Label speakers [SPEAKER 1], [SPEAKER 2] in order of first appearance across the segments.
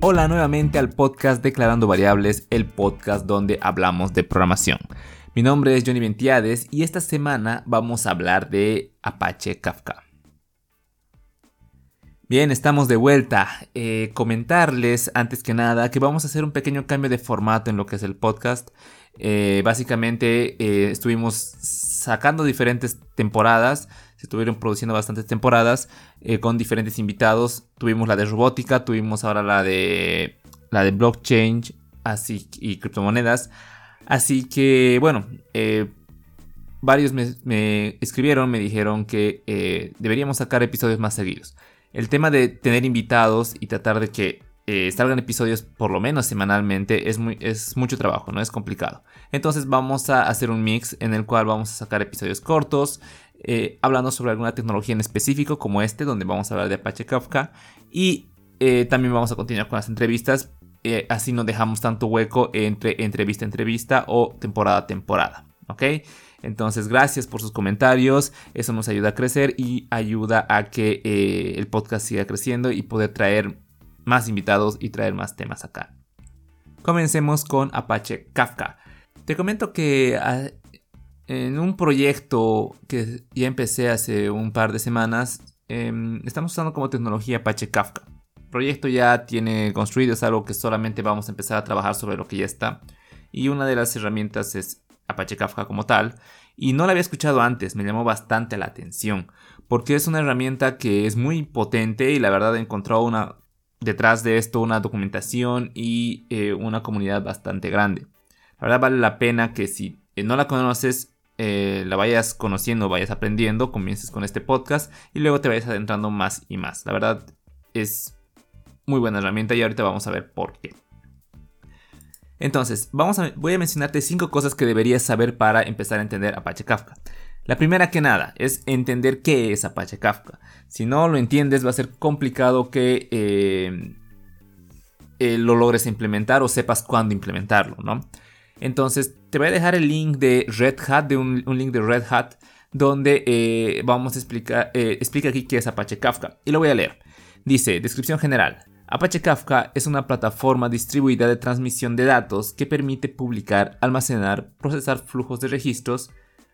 [SPEAKER 1] Hola nuevamente al podcast Declarando Variables, el podcast donde hablamos de programación. Mi nombre es Johnny Ventiades y esta semana vamos a hablar de Apache Kafka. Bien, estamos de vuelta. Eh, comentarles antes que nada que vamos a hacer un pequeño cambio de formato en lo que es el podcast. Eh, básicamente eh, estuvimos sacando diferentes temporadas, se estuvieron produciendo bastantes temporadas con diferentes invitados. Tuvimos la de robótica, tuvimos ahora la de la de blockchain así, y criptomonedas. Así que bueno, varios me, escribieron, me dijeron que deberíamos sacar episodios más seguidos el tema de tener invitados y tratar de que eh, salgan episodios por lo menos semanalmente es, muy, es mucho trabajo, no es complicado. Entonces vamos a hacer un mix en el cual vamos a sacar episodios cortos, eh, hablando sobre alguna tecnología en específico como este, donde vamos a hablar de Apache Kafka. Y eh, también vamos a continuar con las entrevistas, así no dejamos tanto hueco entre entrevista a entrevista o temporada a temporada. ¿Ok? Entonces, gracias por sus comentarios. Eso nos ayuda a crecer y ayuda a que eh, el podcast siga creciendo y poder traer más invitados y traer más temas acá. Comencemos con Apache Kafka. Te comento que ah, en un proyecto que ya empecé hace un par de semanas, em, estamos usando como tecnología Apache Kafka. El proyecto ya tiene construido, es algo que solamente vamos a empezar a trabajar sobre lo que ya está. Y una de las herramientas es Apache Kafka como tal, y no la había escuchado antes, me llamó bastante la atención, porque es una herramienta que es muy potente y la verdad he encontrado una, detrás de esto una documentación y eh, una comunidad bastante grande. La verdad vale la pena que si eh, no la conoces, eh, la vayas conociendo, vayas aprendiendo, comiences con este podcast y luego te vayas adentrando más y más. La verdad es muy buena herramienta y ahorita vamos a ver por qué. Entonces, vamos a, voy a mencionarte cinco cosas que deberías saber para empezar a entender Apache Kafka. La primera que nada es entender qué es Apache Kafka. Si no lo entiendes va a ser complicado que eh, eh, lo logres implementar o sepas cuándo implementarlo, ¿no? Entonces te voy a dejar el link de Red Hat, de un, link de Red Hat, donde eh, vamos a explicar, explica aquí qué es Apache Kafka. Y lo voy a leer. Dice, descripción general. Apache Kafka es una plataforma distribuida de transmisión de datos que permite publicar, almacenar, procesar flujos de registros,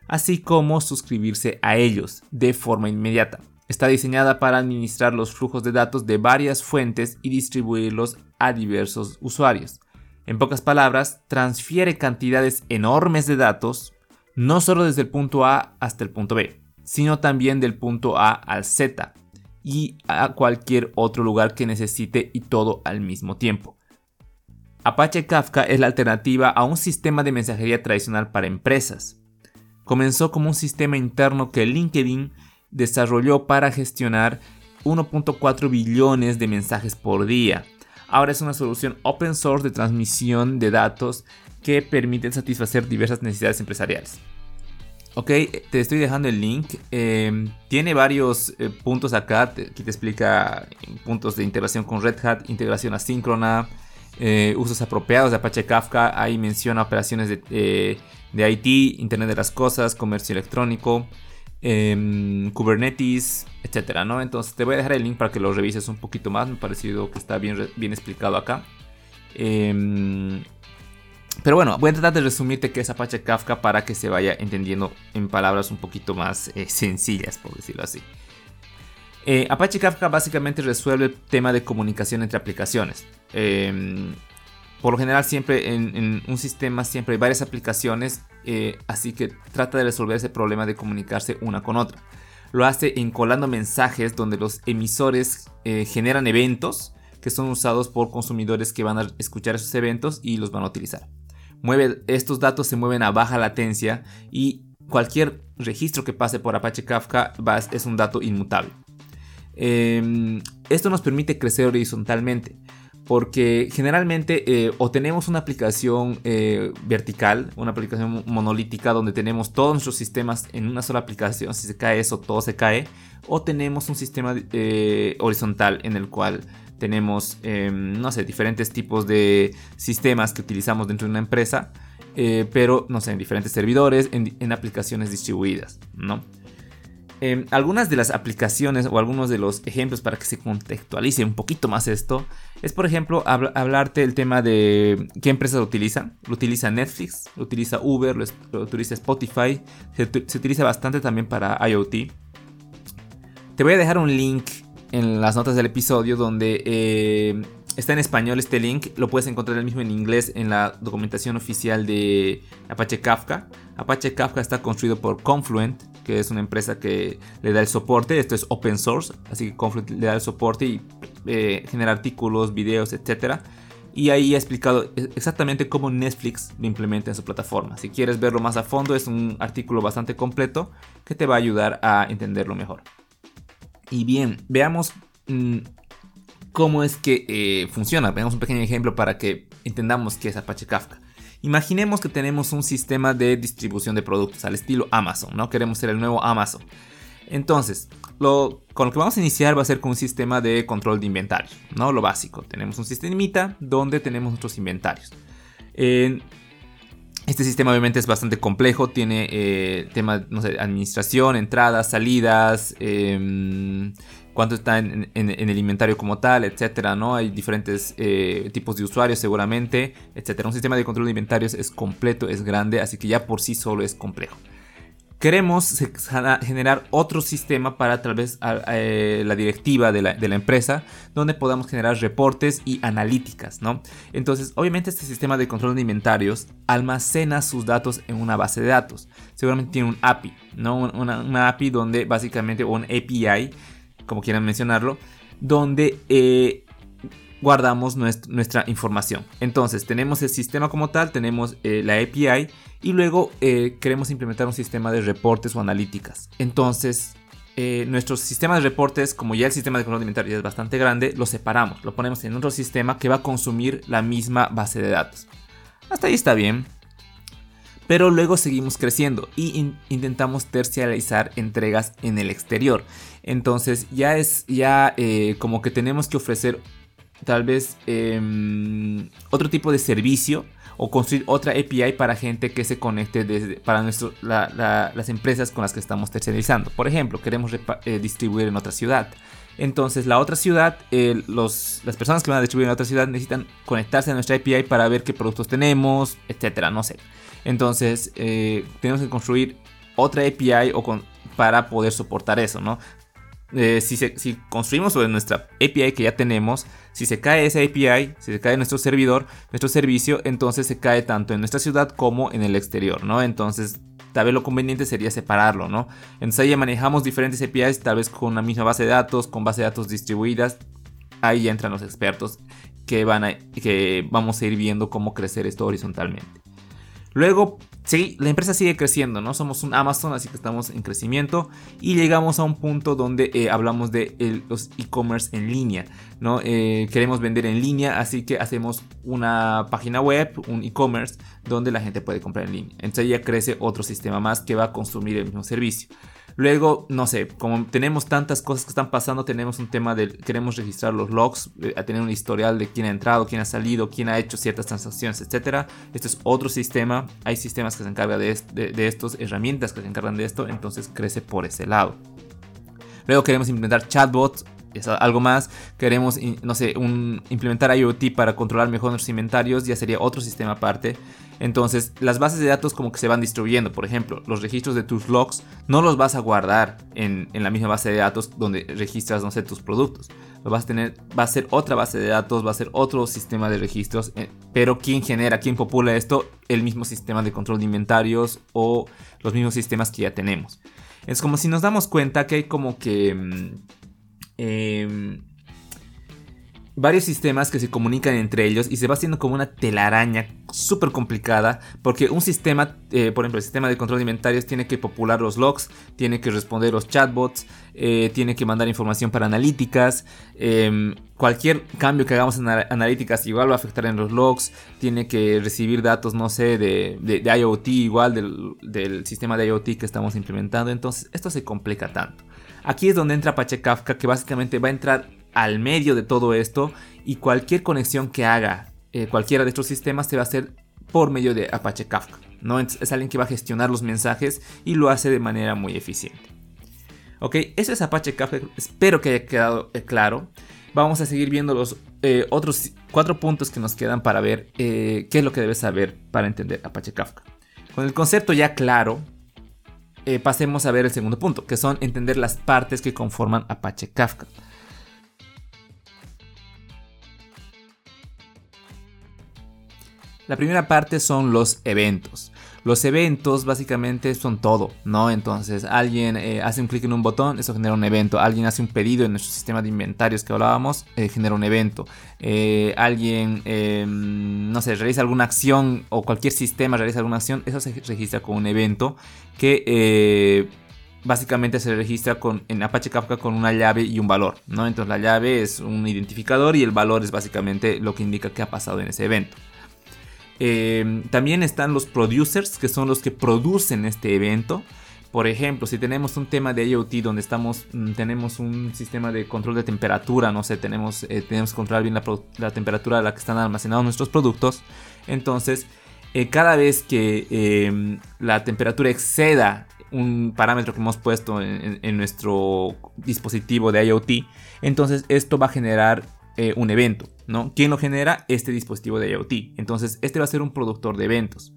[SPEAKER 1] así como suscribirse a ellos de forma inmediata. Está diseñada para administrar los flujos de datos de varias fuentes y distribuirlos a diversos usuarios. En pocas palabras, transfiere cantidades enormes de datos, no solo desde el punto A hasta el punto B, sino también del punto A al Z, y a cualquier otro lugar que necesite y todo al mismo tiempo. Apache Kafka es la alternativa a un sistema de mensajería tradicional para empresas. Comenzó como un sistema interno que LinkedIn desarrolló para gestionar 1.4 billones de mensajes por día. Ahora es una solución open source de transmisión de datos que permite satisfacer diversas necesidades empresariales. Ok, te estoy dejando el link. Em, tiene varios eh, puntos acá. Aquí te explica puntos de integración con Red Hat, integración asíncrona, eh, usos apropiados de Apache Kafka. Ahí menciona operaciones de, eh, de IT, Internet de las Cosas, comercio electrónico, em, Kubernetes, etcétera, ¿no? Entonces te voy a dejar el link para que lo revises un poquito más. Me ha parecido que está bien, bien explicado acá. Em, pero bueno, voy a tratar de resumirte qué es Apache Kafka para que se vaya entendiendo en palabras un poquito más eh, sencillas, por decirlo así. Eh, Apache Kafka básicamente resuelve el tema de comunicación entre aplicaciones. Por lo general siempre en, un sistema siempre hay varias aplicaciones, eh, así que trata de resolver ese problema de comunicarse una con otra. Lo hace encolando mensajes donde los emisores generan eventos que son usados por consumidores que van a escuchar esos eventos y los van a utilizar estos datos se mueven a baja latencia y cualquier registro que pase por Apache Kafka es un dato inmutable. Em, esto nos permite crecer horizontalmente porque generalmente eh, o tenemos una aplicación eh, vertical, una aplicación monolítica donde tenemos todos nuestros sistemas en una sola aplicación, si se cae eso todo se cae, o tenemos un sistema eh, horizontal en el cual tenemos, em, no sé, diferentes tipos de sistemas que utilizamos dentro de una empresa, pero, no sé, en diferentes servidores, en, aplicaciones distribuidas, ¿no? Em, algunas de las aplicaciones o algunos de los ejemplos para que se contextualice un poquito más esto es, por ejemplo, hablarte del tema de qué empresas lo utilizan. Lo utiliza Netflix, lo utiliza Uber, lo, utiliza Spotify, se, utiliza bastante también para IoT. Te voy a dejar un link en las notas del episodio donde eh, está en español este link, lo puedes encontrar el mismo en inglés en la documentación oficial de Apache Kafka. Apache Kafka está construido por Confluent, que es una empresa que le da el soporte. Esto es open source, así que Confluent le da el soporte y eh, genera artículos, videos, etc. Y ahí he explicado exactamente cómo Netflix lo implementa en su plataforma. Si quieres verlo más a fondo, es un artículo bastante completo que te va a ayudar a entenderlo mejor. Y bien, veamos mm, cómo es que eh, funciona. Veamos un pequeño ejemplo para que entendamos qué es Apache Kafka. Imaginemos que tenemos un sistema de distribución de productos al estilo Amazon, ¿no? Queremos ser el nuevo Amazon. Entonces, lo, con lo que vamos a iniciar va a ser con un sistema de control de inventario, ¿no? Lo básico. Tenemos un sistemita donde tenemos nuestros inventarios. este sistema obviamente es bastante complejo, tiene eh, temas, no sé, administración, entradas, salidas, em, cuánto está en, el inventario como tal, etcétera, ¿no? Hay diferentes eh, tipos de usuarios seguramente, etcétera. Un sistema de control de inventarios es completo, es grande, así que ya por sí solo es complejo. Queremos generar otro sistema para tal vez eh, la directiva de la, empresa, donde podamos generar reportes y analíticas, ¿no? Entonces, obviamente este sistema de control de inventarios almacena sus datos en una base de datos. Seguramente tiene un API, ¿no? Una, API donde básicamente, un API, como quieran mencionarlo, donde eh, guardamos nuestra información. Entonces tenemos el sistema como tal, tenemos eh, la API y luego eh, queremos implementar un sistema de reportes o analíticas. Entonces nuestro sistema de reportes, como ya el sistema de control alimentario es bastante grande, lo separamos, lo ponemos en otro sistema que va a consumir la misma base de datos. Hasta ahí está bien. Pero luego seguimos creciendo y intentamos terciarizar entregas en el exterior. Entonces ya es ya eh, como que tenemos que ofrecer tal vez em, otro tipo de servicio o construir otra API para gente que se conecte desde, para las empresas con las que estamos terciarizando. Por ejemplo, queremos eh, distribuir en otra ciudad. Entonces la otra ciudad, eh, los, las personas que van a distribuir en otra ciudad necesitan conectarse a nuestra API para ver qué productos tenemos, etcétera, no sé. Entonces tenemos que construir otra API o con, para poder soportar eso, ¿no? Eh, si, construimos sobre nuestra API que ya tenemos, si se cae esa API, si se cae nuestro servidor, nuestro servicio, entonces se cae tanto en nuestra ciudad como en el exterior, ¿no? Entonces, tal vez lo conveniente sería separarlo, ¿no? Entonces ahí ya manejamos diferentes APIs, tal vez con la misma base de datos, con base de datos distribuidas. Ahí ya entran los expertos que, van a, que vamos a ir viendo cómo crecer esto horizontalmente. Luego, sí, la empresa sigue creciendo, ¿no? Somos un Amazon, así que estamos en crecimiento y llegamos a un punto donde eh, hablamos de los e-commerce en línea, ¿no? Eh, queremos vender en línea, así que hacemos una página web, un e-commerce, donde la gente puede comprar en línea. Entonces ya crece otro sistema más que va a consumir el mismo servicio. Luego, no sé, como tenemos tantas cosas que están pasando, tenemos un tema de queremos registrar los logs, eh, a tener un historial de quién ha entrado, quién ha salido, quién ha hecho ciertas transacciones, etc. Esto es otro sistema. Hay sistemas que se encargan de, de, estos, herramientas que se encargan de esto, entonces crece por ese lado. Luego queremos implementar chatbots es algo más. Queremos, no sé, implementar IoT para controlar mejor nuestros inventarios, ya sería otro sistema aparte. Entonces, las bases de datos como que se van distribuyendo. Por ejemplo, los registros de tus logs no los vas a guardar en, la misma base de datos donde registras, no sé, tus productos. Vas a tener, va a ser otra base de datos, va a ser otro sistema de registros. Eh, pero ¿quién genera, quién popula esto? El mismo sistema de control de inventarios o los mismos sistemas que ya tenemos. Es como si nos damos cuenta que hay como que... Mm, em, varios sistemas que se comunican entre ellos y se va haciendo como una telaraña súper complicada porque un sistema, eh, por ejemplo el sistema de control de inventarios tiene que popular los logs, tiene que responder los chatbots, eh, tiene que mandar información para analíticas, em, cualquier cambio que hagamos en analíticas igual va a afectar en los logs, tiene que recibir datos, no sé, de, IoT igual del sistema de IoT que estamos implementando, entonces esto se complica tanto. Aquí es donde entra Apache Kafka que básicamente va a entrar al medio de todo esto y cualquier conexión que haga eh, cualquiera de estos sistemas se va a hacer por medio de Apache Kafka. ¿no? Es alguien que va a gestionar los mensajes y lo hace de manera muy eficiente. Ok, eso es Apache Kafka. Espero que haya quedado eh, claro. Vamos a seguir viendo los eh, otros cuatro puntos que nos quedan para ver qué es lo que debes saber para entender Apache Kafka. Con el concepto ya claro, pasemos a ver el segundo punto, que son entender las partes que conforman Apache Kafka. La primera parte son los eventos. Los eventos básicamente son todo, ¿no? Entonces alguien eh, hace un clic en un botón, eso genera un evento. Alguien hace un pedido en nuestro sistema de inventarios que hablábamos, eh, genera un evento. Eh, alguien, em, no sé, realiza alguna acción o cualquier sistema realiza alguna acción, eso se registra con un evento que básicamente se registra con, en Apache Kafka con una llave y un valor, ¿no? Entonces la llave es un identificador y el valor es básicamente lo que indica que ha pasado en ese evento. Eh, también están los producers, que son los que producen este evento. Por ejemplo, si tenemos un tema de IoT donde estamos, mm, tenemos un sistema de control de temperatura, no sé, tenemos, eh, tenemos que controlar bien la, temperatura a la que están almacenados nuestros productos, entonces eh, cada vez que em, la temperatura exceda un parámetro que hemos puesto en, nuestro dispositivo de IoT, entonces esto va a generar un evento. ¿no? ¿Quién lo genera? Este dispositivo de IoT. Entonces, este va a ser un productor de eventos.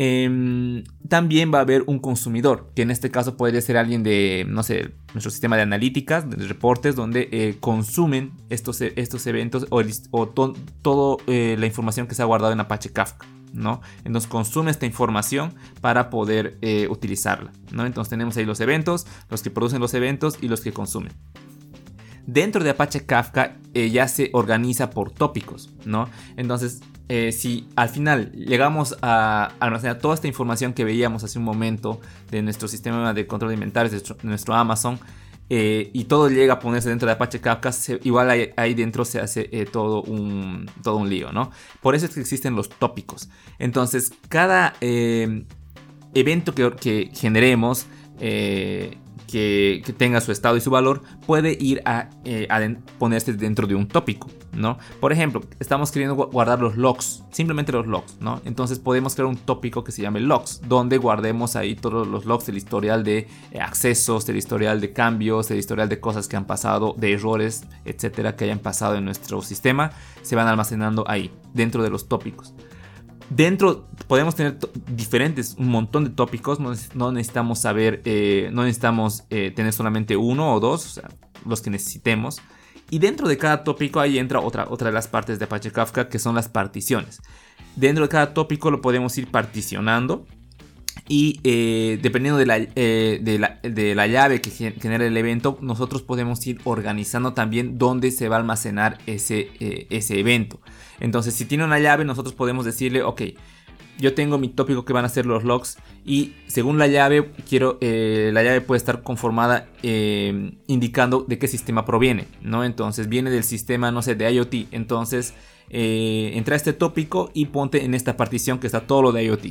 [SPEAKER 1] Em, también va a haber un consumidor, que en este caso podría ser alguien de, no sé, nuestro sistema de analíticas, de reportes, donde eh, consumen estos, estos eventos o, toda eh, la información que se ha guardado en Apache Kafka. ¿no? Entonces consume esta información para poder eh, utilizarla. ¿no? Entonces tenemos ahí los eventos, los que producen los eventos y los que consumen. Dentro de Apache Kafka eh, ya se organiza por tópicos, ¿no? Entonces, eh, si al final llegamos a almacenar toda esta información que veíamos hace un momento de nuestro sistema de control de inventarios, de nuestro, Amazon, eh, y todo llega a ponerse dentro de Apache Kafka, igual ahí, dentro se hace todo, un, todo un lío, ¿no? Por eso es que existen los tópicos. Entonces, cada evento que generemos que, tenga su estado y su valor puede ir a, eh, ponerse dentro de un tópico, ¿no? Por ejemplo, estamos queriendo guardar los logs, simplemente los logs, ¿no? Entonces podemos crear un tópico que se llame logs, donde guardemos ahí todos los logs, el historial de eh, accesos, el historial de cambios, el historial de cosas que han pasado, de errores, etcétera, que hayan pasado en nuestro sistema, se van almacenando ahí, dentro de los tópicos. Dentro podemos tener diferentes, un montón de tópicos, no, necesitamos saber, eh, no necesitamos eh, tener solamente uno o dos, los que necesitemos. Y dentro de cada tópico ahí entra otra, otra de las partes de Apache Kafka que son las particiones. Dentro de cada tópico lo podemos ir particionando y eh, dependiendo de la, de, la, llave que genera el evento, nosotros podemos ir organizando también dónde se va a almacenar ese, ese evento. Entonces, si tiene una llave, nosotros podemos decirle, ok, yo tengo mi tópico que van a ser los logs y según la llave quiero eh, la llave puede estar conformada eh, indicando de qué sistema proviene no entonces viene del sistema no sé de IoT entonces eh, entra este tópico y ponte en esta partición que está todo lo de IoT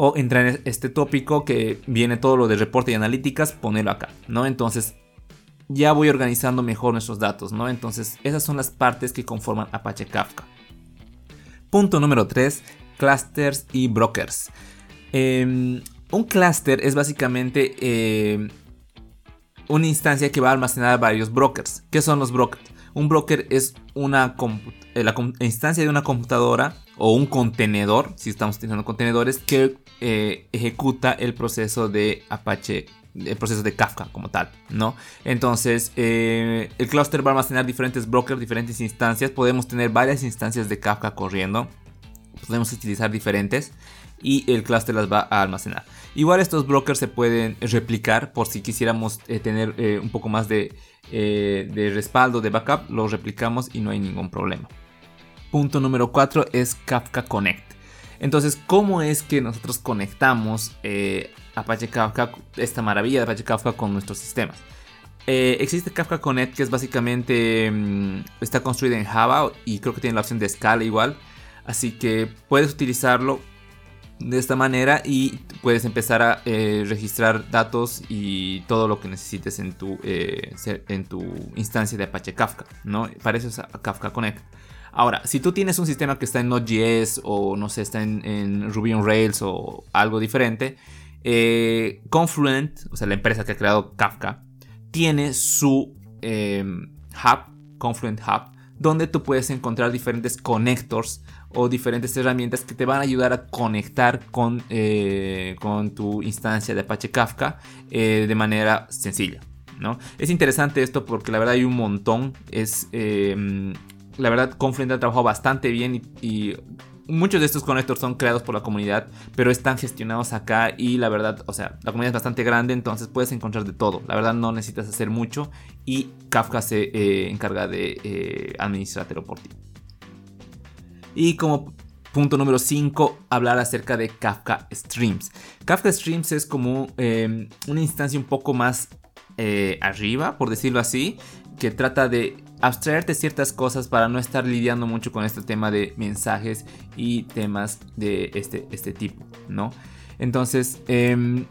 [SPEAKER 1] o entra en este tópico que viene todo lo de reporte y analíticas ponerlo acá no entonces ya voy organizando mejor nuestros datos no entonces esas son las partes que conforman Apache Kafka Punto número 3, clusters y brokers. Em, un cluster es básicamente em, una instancia que va a almacenar varios brokers. ¿Qué son los brokers? Un broker es una eh, la instancia de una computadora o un contenedor, si estamos utilizando contenedores, que eh, ejecuta el proceso de Apache el proceso de Kafka como tal, ¿no? Entonces, eh, el clúster va a almacenar diferentes brokers, diferentes instancias. Podemos tener varias instancias de Kafka corriendo. Podemos utilizar diferentes y el clúster las va a almacenar. Igual estos brokers se pueden replicar por si quisiéramos eh, tener eh, un poco más de, de respaldo, de backup, los replicamos y no hay ningún problema. Punto número 4 es Kafka Connect. Entonces, ¿cómo es que nosotros conectamos eh, Apache Kafka, esta maravilla de Apache Kafka con nuestros sistemas? Eh, existe Kafka Connect que es básicamente mm, está construida en Java y creo que tiene la opción de escala igual. Así que puedes utilizarlo de esta manera y puedes empezar a eh, registrar datos y todo lo que necesites en tu, en tu instancia de Apache Kafka. ¿no? Para eso es Kafka Connect. Ahora, si tú tienes un sistema que está en Node.js o no sé, está en, Ruby on Rails o algo diferente, eh, Confluent, o sea, la empresa que ha creado Kafka, tiene su hub, Confluent Hub, donde tú puedes encontrar diferentes connectors o diferentes herramientas que te van a ayudar a conectar con, eh, con tu instancia de Apache Kafka eh, de manera sencilla. ¿no? Es interesante esto porque la verdad hay un montón. Es, em, la verdad, Confluent ha trabajado bastante bien y, muchos de estos conectores son creados por la comunidad, pero están gestionados acá y la verdad, o sea, la comunidad es bastante grande, entonces puedes encontrar de todo. La verdad no necesitas hacer mucho y Kafka se eh, encarga de eh, administrártelo por ti. Y como punto número 5, hablar acerca de Kafka Streams. Kafka Streams es como em, una instancia un poco más eh, arriba, por decirlo así, que trata de abstraerte ciertas cosas para no estar lidiando mucho con este tema de mensajes y temas de este, este tipo, ¿no? Entonces, eh,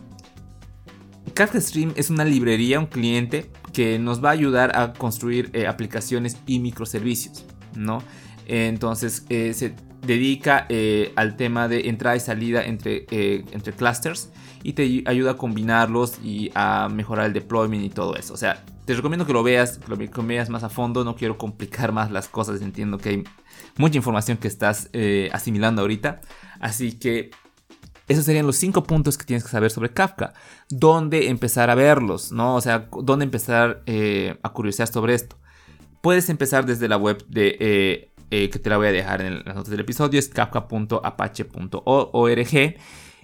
[SPEAKER 1] Kafka Stream es una librería, un cliente que nos va a ayudar a construir eh, aplicaciones y microservicios, ¿no? Entonces, eh, se dedica eh, al tema de entrada y salida entre, entre clusters y te ayuda a combinarlos y a mejorar el deployment y todo eso. O sea, te recomiendo que lo veas, que lo veas más a fondo. No quiero complicar más las cosas. Entiendo que hay mucha información que estás asimilando ahorita. Así que esos serían los cinco puntos que tienes que saber sobre Kafka. ¿Dónde empezar a verlos? ¿no? O sea, ¿dónde empezar eh, a curiosear sobre esto? Puedes empezar desde la web de... Eh, que te la voy a dejar en las notas del episodio. Es kafka.apache.org.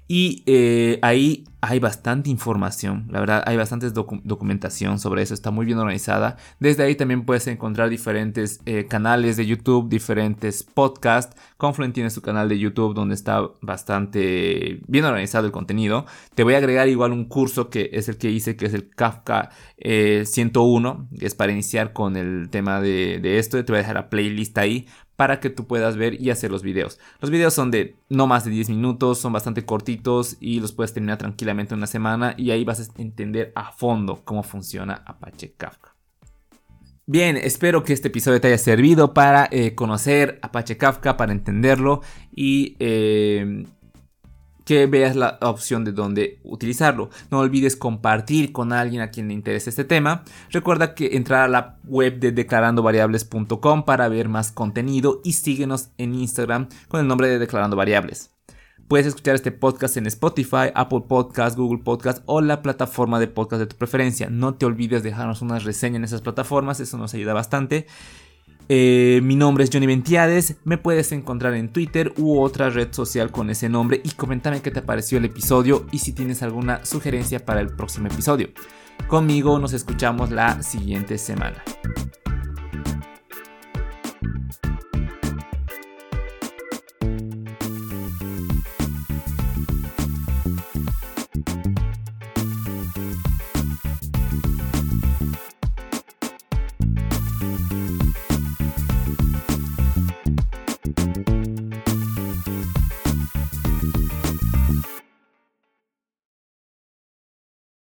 [SPEAKER 1] Y eh, ahí hay bastante información, la verdad hay bastante documentación sobre eso, está muy bien organizada. Desde ahí también puedes encontrar diferentes eh, canales de YouTube, diferentes podcasts. Confluent tiene su canal de YouTube donde está bastante bien organizado el contenido. Te voy a agregar igual un curso que es el que hice, que es el Kafka 101, eh, que es para iniciar con el tema de, de esto. Te voy a dejar la playlist ahí para que tú puedas ver y hacer los videos. Los videos son de no más de 10 minutos, son bastante cortitos y los puedes terminar tranquilamente en una semana y ahí vas a entender a fondo cómo funciona Apache Kafka. Bien, espero que este episodio te haya servido para eh, conocer Apache Kafka, para entenderlo y eh, que veas la opción de dónde utilizarlo. No olvides compartir con alguien a quien le interese este tema. Recuerda que entrar a la web de declarandovariables.com para ver más contenido y síguenos en Instagram con el nombre de Declarando Variables. Puedes escuchar este podcast en Spotify, Apple Podcast, Google Podcast o la plataforma de podcast de tu preferencia. No te olvides dejarnos una reseña en esas plataformas, eso nos ayuda bastante. Eh, mi nombre es Johnny Ventiades, me puedes encontrar en Twitter u otra red social con ese nombre y comentame qué te pareció el episodio y si tienes alguna sugerencia para el próximo episodio. Conmigo nos escuchamos la siguiente semana.